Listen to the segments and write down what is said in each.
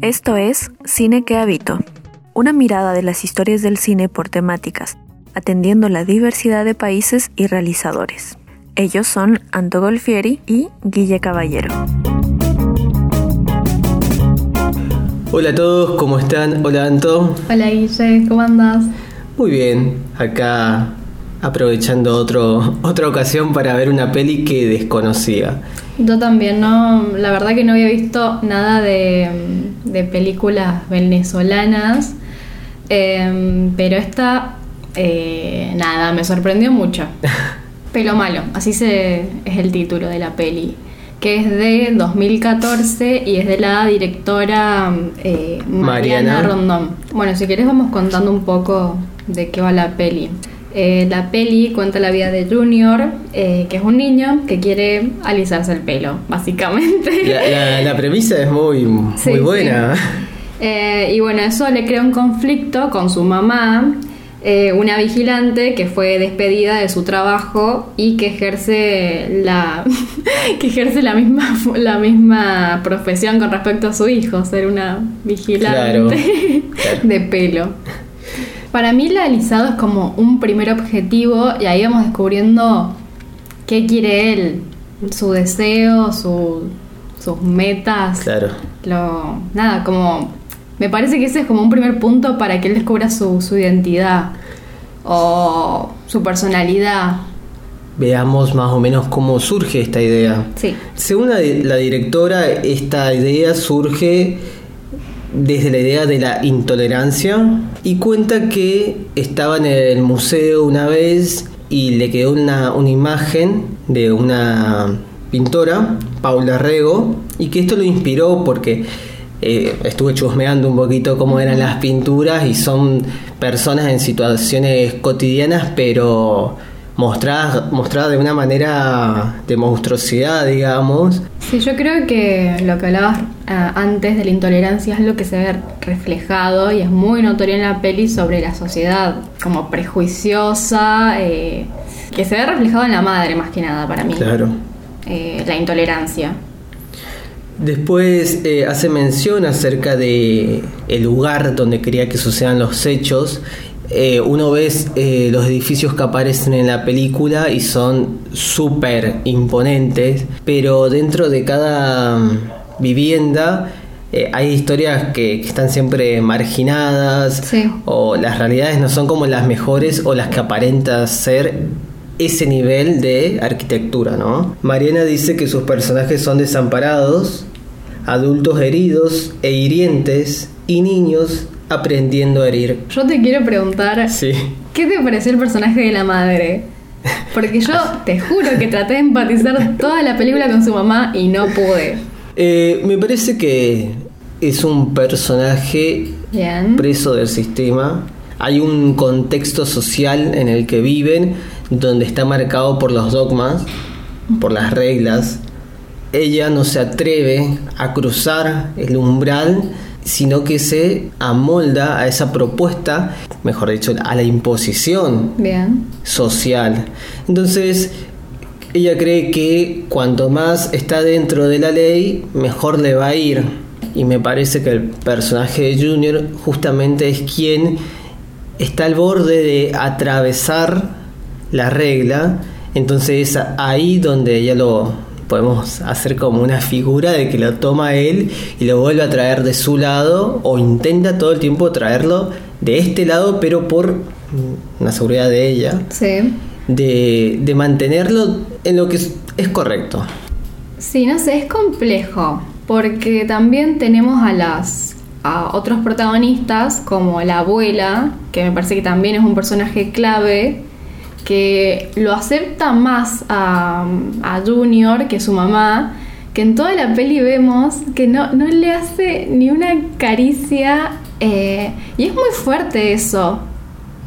Esto es Cine que Habito, una mirada de las historias del cine por temáticas, atendiendo la diversidad de países y realizadores. Ellos son Anto Golfieri y Guille Caballero. Hola a todos, ¿cómo están? Hola Anto. Hola Guille, ¿cómo andas? Muy bien, acá aprovechando otro, otra ocasión para ver una peli que desconocía. Yo también, no, la verdad que no había visto nada de, de películas venezolanas, eh, pero esta, eh, nada, me sorprendió mucho. Pelo malo, así se, es el título de la peli, que es de 2014 y es de la directora eh, Mariana, Mariana. Rondón. Bueno, si querés vamos contando un poco de qué va la peli. Eh, la peli cuenta la vida de Junior, eh, que es un niño que quiere alisarse el pelo, básicamente. La, la- la premisa es muy, muy Sí, buena. Eh, y bueno, eso le crea un conflicto con su mamá, una vigilante que fue despedida de su trabajo y que ejerce la que ejerce la misma la misma profesión con respecto a su hijo, ser una vigilante Claro, claro. de pelo. Para mí el alisado es como un primer objetivo y ahí vamos descubriendo qué quiere él, su deseo, su- sus metas. Claro. Lo, nada, como. Me parece que ese es como un primer punto para que él descubra su, su identidad o su personalidad. Veamos más o menos cómo surge esta idea. Sí. Según la, la directora, esta idea surge desde la idea de la intolerancia y cuenta que estaba en el museo una vez y le quedó una, una imagen de una pintora, Paula Rego, y que esto lo inspiró porque eh, estuve chusmeando un poquito cómo eran las pinturas y son personas en situaciones cotidianas, pero mostradas, mostradas de una manera de monstruosidad, digamos. Sí, yo creo que lo que hablabas ah, antes de la intolerancia es lo que se ve reflejado y es muy notorio en la peli sobre la sociedad como prejuiciosa, eh, que se ve reflejado en la madre más que nada para mí. Claro. Eh, la intolerancia. Después eh, hace mención acerca de el lugar donde quería que sucedan los hechos. Eh, uno ve eh, los edificios que aparecen en la película y son súper imponentes, pero dentro de cada mm, vivienda eh, hay historias que, que están siempre marginadas Sí. o las realidades no son como las mejores o las que aparenta ser ese nivel de arquitectura, ¿no? Mariana dice que sus personajes son desamparados, adultos heridos e hirientes y niños aprendiendo a herir. Yo te quiero preguntar, Sí. ¿qué te pareció el personaje de la madre? Porque yo te juro que traté de empatizar toda la película con su mamá y no pude. Eh, me parece que es un personaje Bien. preso del sistema. Hay un contexto social en el que viven donde está marcado por los dogmas, por las reglas. Ella no se atreve a cruzar el umbral, sino que se amolda a esa propuesta, mejor dicho, a la imposición Bien. social. Entonces, ella cree que cuanto más está dentro de la ley, mejor le va a ir. Y me parece que el personaje de Junior justamente es quien está al borde de atravesar la regla. Entonces es ahí donde ella lo podemos hacer como una figura de que lo toma él y lo vuelve a traer de su lado o intenta todo el tiempo traerlo de este lado pero por una seguridad de ella Sí. de, de mantenerlo en lo que es, es correcto. Sí, no sé, es complejo. Porque también tenemos a las a otros protagonistas, como la abuela, que me parece que también es un personaje clave, que lo acepta más a, a Junior que su mamá, que en toda la peli vemos que no, no le hace ni una caricia, eh, y es muy fuerte eso.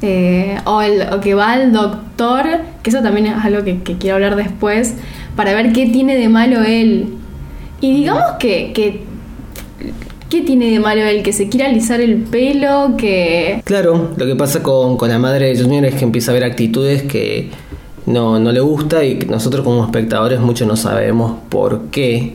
Eh, o, el, o que va al doctor, que eso también es algo que, que quiero hablar después, para ver qué tiene de malo él. Y digamos que, que ¿qué tiene de malo él? Que se quiere alisar el pelo, que... Claro, lo que pasa con, con la madre de Junior es que empieza a ver actitudes que no, no le gusta y que nosotros como espectadores mucho no sabemos por qué.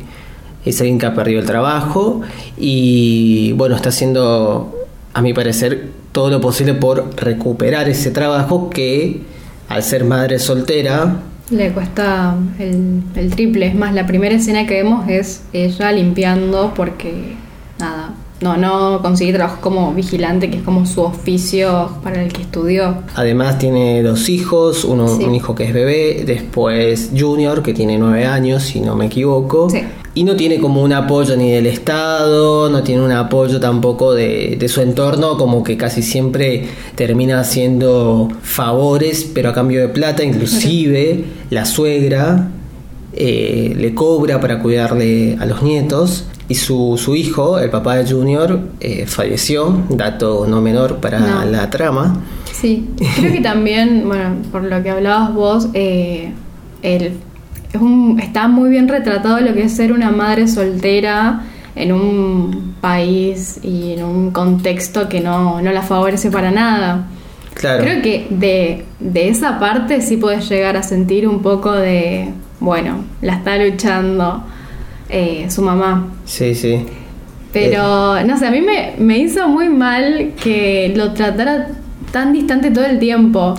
es alguien que ha perdido el trabajo y bueno, está haciendo, a mi parecer, todo lo posible por recuperar ese trabajo que al ser madre soltera le cuesta el, el, triple. Es más, la primera escena que vemos es ella limpiando porque, nada, no, no conseguir trabajo como vigilante, que es como su oficio para el que estudió. Además tiene dos hijos, uno, un hijo que es bebé, después Junior, que tiene nueve años, si no me equivoco. Y no tiene como un apoyo ni del Estado, no tiene un apoyo tampoco de, de su entorno, como que casi siempre termina haciendo favores, pero a cambio de plata, inclusive la suegra eh, le cobra para cuidarle a los nietos y su, su hijo, el papá de Junior, eh, falleció, dato no menor para la trama. Sí, creo que también, bueno, por lo que hablabas vos, eh, es un, está muy bien retratado lo que es ser una madre soltera en un país y en un contexto que no, no la favorece para nada. Claro. Creo que de, de esa parte sí puedes llegar a sentir un poco de, bueno, la está luchando eh, su mamá. Sí, sí. Pero, no sé, a mí me, me hizo muy mal que lo tratara tan distante todo el tiempo.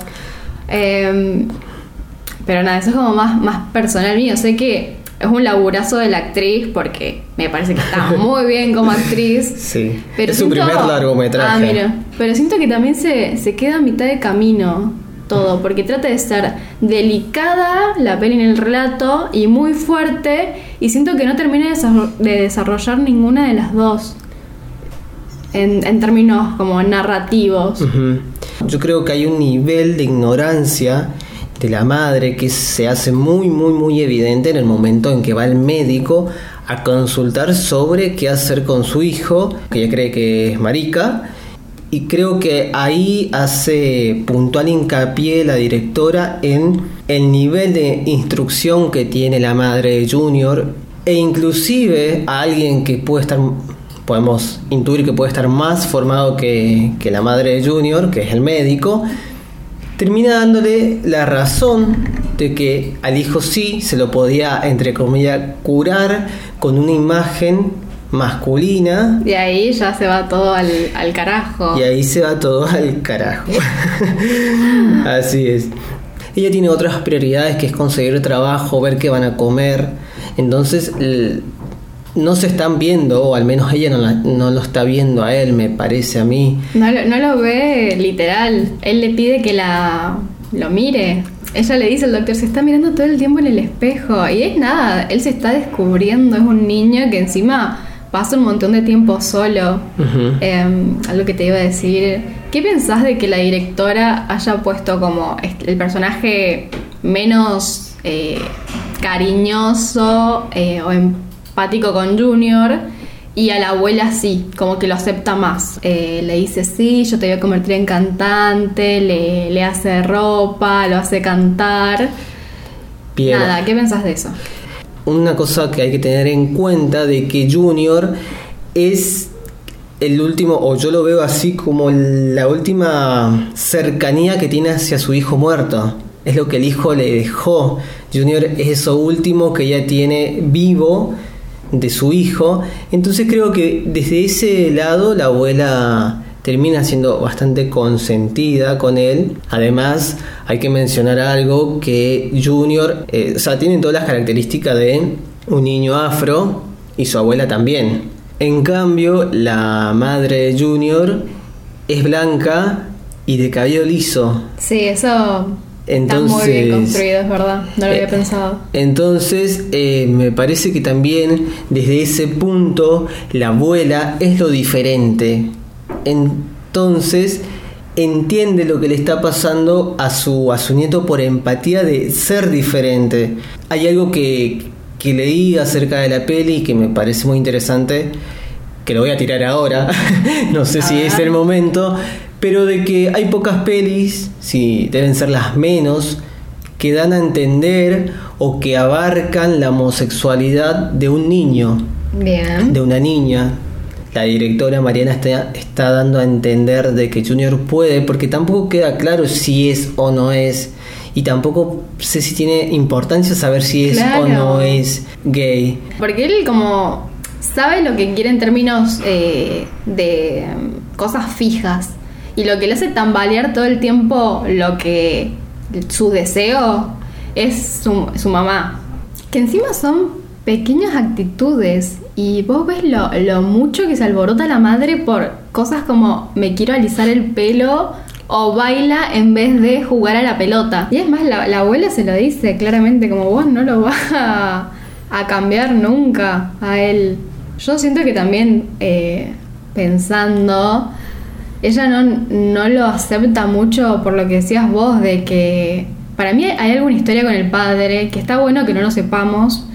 Em, pero nada, eso es como más, más personal mío. Sé que es un laburazo de la actriz porque me parece que está muy bien como actriz. Sí. Pero es su primer largometraje. Ah, mira. Pero siento que también se, se queda a mitad de camino todo, porque trata de ser delicada la peli en el relato y muy fuerte, y siento que no termina de desarrollar ninguna de las dos. En, términos como narrativos. Yo creo que hay un nivel de ignorancia de la madre que se hace muy, muy, muy evidente en el momento en que va el médico a consultar sobre qué hacer con su hijo, que ella cree que es marica, y creo que ahí hace puntual hincapié la directora en el nivel de instrucción que tiene la madre de Junior e inclusive a alguien que puede estar, podemos intuir que puede estar más formado que, que la madre de Junior, que es el médico, termina dándole la razón de que al hijo sí se lo podía, entre comillas, curar con una imagen masculina. Y ahí ya se va todo al, carajo. Y ahí se va todo al carajo. Así es. Ella tiene otras prioridades que es conseguir trabajo, ver qué van a comer. Entonces no se están viendo, o al menos ella no, no, lo está viendo a él, me parece a mí. No, no lo ve literal. Él le pide que la lo mire. Ella le dice al doctor, se está mirando todo el tiempo en el espejo. Y es nada, él se está descubriendo, es un niño que encima pasa un montón de tiempo solo. Em, algo que te iba a decir. ¿Qué pensás de que la directora haya puesto como el personaje menos eh, cariñoso eh, o empático con Junior? Y a la abuela sí, como que lo acepta más. Eh, le dice, sí, yo te voy a convertir en cantante, le, le hace ropa, lo hace cantar. Nada, ¿qué pensás de eso? Una cosa que hay que tener en cuenta de que Junior es el último, o yo lo veo así como la última cercanía que tiene hacia su hijo muerto. Es lo que el hijo le dejó. Junior es eso último que ya tiene vivo de su hijo. Entonces creo que desde ese lado la abuela termina siendo bastante consentida con él. Además, hay que mencionar algo que Junior, eh, o sea, tiene todas las características de un niño afro y su abuela también. En cambio, la madre de Junior es blanca y de cabello liso. Sí, eso Entonces, Está muy bien construido, es verdad, no lo había eh, pensado. Entonces, eh, me parece que también desde ese punto la abuela es lo diferente entonces entiende lo que le está pasando a su, a su nieto por empatía de ser diferente. Hay algo que, que leí acerca de la peli que me parece muy interesante, que lo voy a tirar ahora, no sé si es el momento, pero de que hay pocas pelis, si deben ser las menos, que dan a entender o que abarcan la homosexualidad de un niño, de una niña la directora Mariana está, dando a entender de que Junior puede, porque tampoco queda claro si es o no es. y tampoco sé si tiene importancia saber si es Claro. o no es gay. Porque él como sabe lo que quiere en términos eh, de cosas fijas. Y lo que le hace tambalear todo el tiempo lo que su deseo es su, su mamá. Que encima son pequeñas actitudes. Y vos ves lo, lo mucho que se alborota la madre por cosas como me quiero alisar el pelo o baila en vez de jugar a la pelota. Y es más, la, la abuela se lo dice claramente, como vos no lo vas a, a cambiar nunca a él. Yo siento que también eh, pensando, ella no, no lo acepta mucho por lo que decías vos, de que para mí hay alguna historia con el padre, que está bueno que no lo sepamos,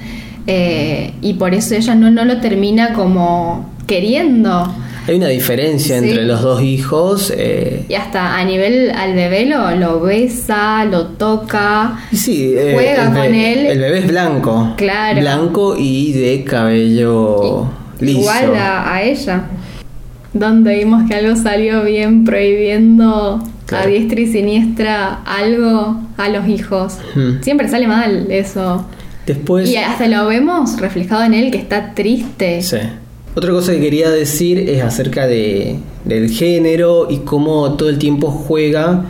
eh, y por eso ella no, no lo termina como queriendo. Hay una diferencia Sí. entre los dos hijos. eh, Y hasta a nivel al bebé lo, lo besa, lo toca. sí, eh, Juega con él. el bebé es blanco. Claro. Blanco y de cabello liso. Igual a, a ella. Donde vimos que algo salió bien prohibiendo a Claro. diestra y siniestra algo a los hijos. Ujú. Siempre sale mal eso. Después. Y hasta lo vemos reflejado en él que está triste. Sí. Otra cosa que quería decir es acerca de, del género y cómo todo el tiempo juega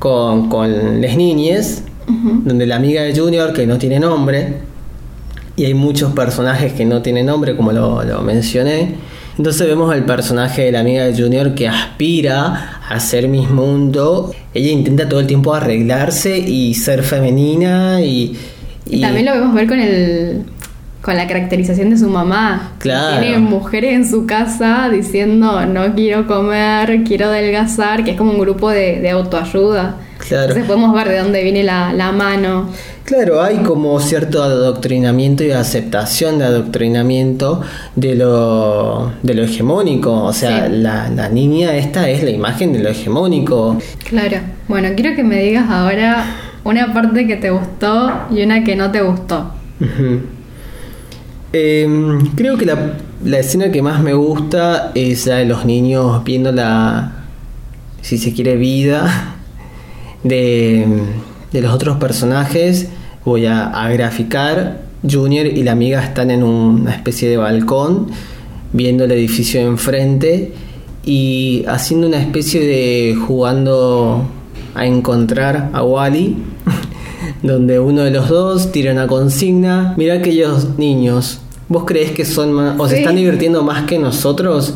con, con las niñas, donde la amiga de Junior, que no tiene nombre, y hay muchos personajes que no tienen nombre, como lo, lo mencioné. Entonces vemos al personaje de la amiga de Junior que aspira a ser Miss Mundo. Ella intenta todo el tiempo arreglarse y ser femenina y... Y también lo vemos ver con el con la caracterización de su mamá. Claro. Tiene mujeres en su casa diciendo no quiero comer, quiero adelgazar, que es como un grupo de, de autoayuda. Claro. Entonces podemos ver de dónde viene la, la mano. Claro, hay como cierto adoctrinamiento y aceptación de adoctrinamiento de lo, de lo hegemónico. O sea, Sí. la, la niña esta es la imagen de lo hegemónico. Claro. Bueno, quiero que me digas ahora una parte que te gustó y una que no te gustó. Em, creo que la, la escena que más me gusta es la de los niños viendo la, si se quiere, vida de, de los otros personajes. Voy a, a graficar. Junior y la amiga están en una especie de balcón viendo el edificio de enfrente y haciendo una especie de jugando a encontrar a Wally donde uno de los dos tira una consigna. Mira aquellos niños, ¿vos crees que son más, o se están divirtiendo más que nosotros?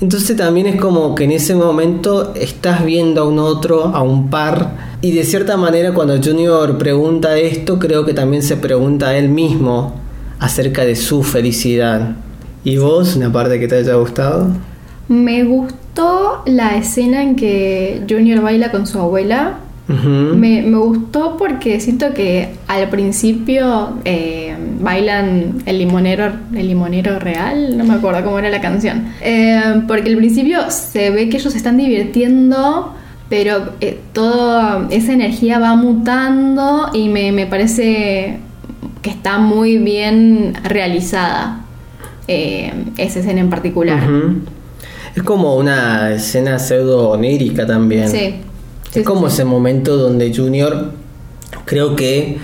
Entonces también es como que en ese momento estás viendo a un otro, a un par, y de cierta manera cuando Junior pregunta esto, creo que también se pregunta a él mismo acerca de su felicidad. ¿Y vos, una parte que te haya gustado? Me gustó la escena en que Junior baila con su abuela. Me, me gustó porque siento que al principio eh, bailan el limonero, el limonero real, no me acuerdo cómo era la canción. Eh, porque al principio se ve que ellos se están divirtiendo, pero eh, toda esa energía va mutando y me, me parece que está muy bien realizada esa escena en particular. Es como una escena pseudo onírica también. Sí. Sí, es como sí. ese momento donde Junior creo que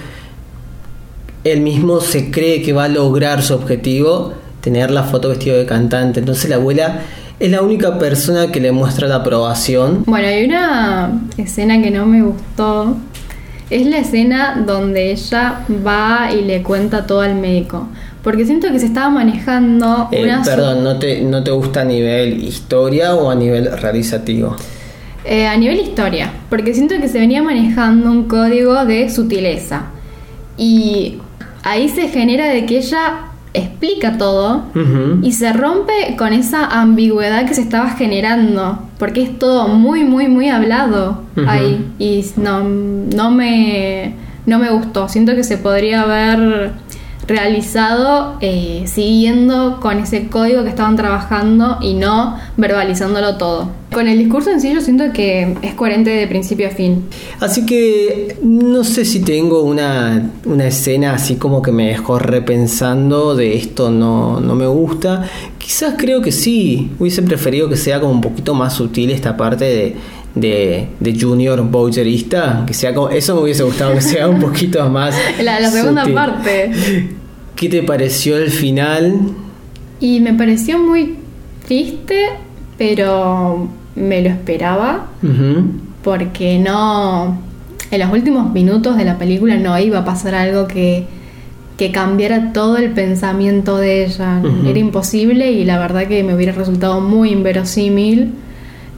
él mismo se cree que va a lograr su objetivo, tener la foto vestido de cantante. Entonces la abuela es la única persona que le muestra la aprobación. Bueno, hay una escena que no me gustó. Es la escena donde ella va y le cuenta todo al médico. Porque siento que se estaba manejando Eh, una... perdón, ¿no te, ¿no te gusta a nivel historia o a nivel realizativo? Eh, a nivel historia, porque siento que se venía manejando un código de sutileza. Y ahí se genera de que ella explica todo y se rompe con esa ambigüedad que se estaba generando, porque es todo muy, muy, muy hablado ahí. Y no, no, me, no me gustó. Siento que se podría haber realizado eh, siguiendo con ese código que estaban trabajando y no verbalizándolo todo. Con el discurso en sí yo siento que es coherente de principio a fin. Así que no sé si tengo una, una escena así como que me dejó repensando de esto no, no me gusta. Quizás creo que sí. Hubiese preferido que sea como un poquito más sutil esta parte de, de, de Junior Bowserista. Que sea como, eso me hubiese gustado que sea un poquito más. La, la segunda sutil. parte. ¿Qué te pareció el final? Y me pareció muy triste, pero me lo esperaba. Ujú. porque no en los últimos minutos de la película no iba a pasar algo que, que cambiara todo el pensamiento de ella. Era imposible y la verdad que me hubiera resultado muy inverosímil.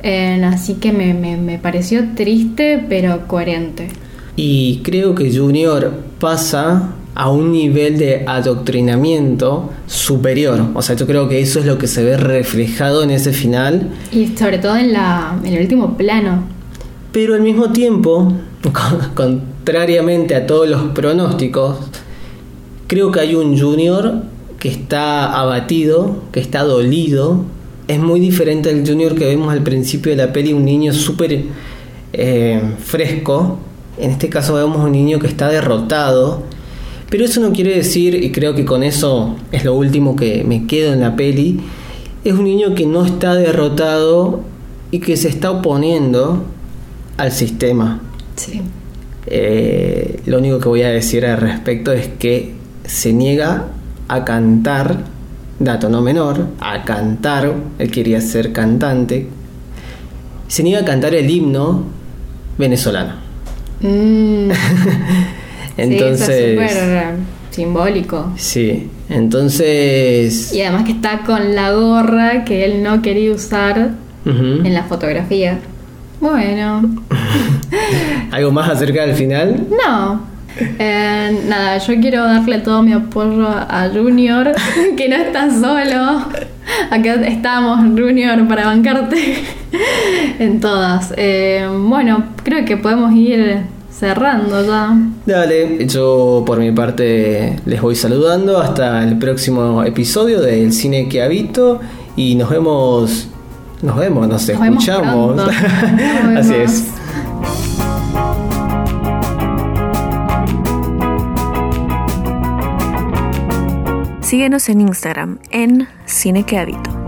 Eh, así que me, me- me pareció triste pero coherente. Y creo que Junior pasa a un nivel de adoctrinamiento superior. O sea, yo creo que eso es lo que se ve reflejado en ese final. Y sobre todo en, la, en el último plano. Pero al mismo tiempo, con- contrariamente a todos los pronósticos, creo que hay un Junior que está abatido, que está dolido. Es muy diferente al Junior que vemos al principio de la peli, un niño súper eh, fresco. En este caso vemos un niño que está derrotado. Pero eso no quiere decir, y creo que con eso es lo último que me quedo en la peli, es un niño que no está derrotado y que se está oponiendo al sistema. Sí. Eh, lo único que voy a decir al respecto es que se niega a cantar, dato no menor, a cantar, él quería ser cantante, se niega a cantar el himno venezolano. Mm, Entonces, sí, eso es súper simbólico. sí, entonces, Y además que está con la gorra que él no quería usar ujú. en la fotografía. Bueno, ¿algo más acerca del final? no. Eh, nada, yo quiero darle todo mi apoyo a Junior, que no está solo. Acá estamos, Junior, para bancarte en todas. Eh, bueno, creo que podemos ir cerrando ya. Dale, yo por mi parte les voy saludando hasta el próximo episodio del cine que habito y nos vemos, nos vemos, nos, Nos vemos escuchamos. Nos Así vemos. es. Síguenos en Instagram en Cine que Habito.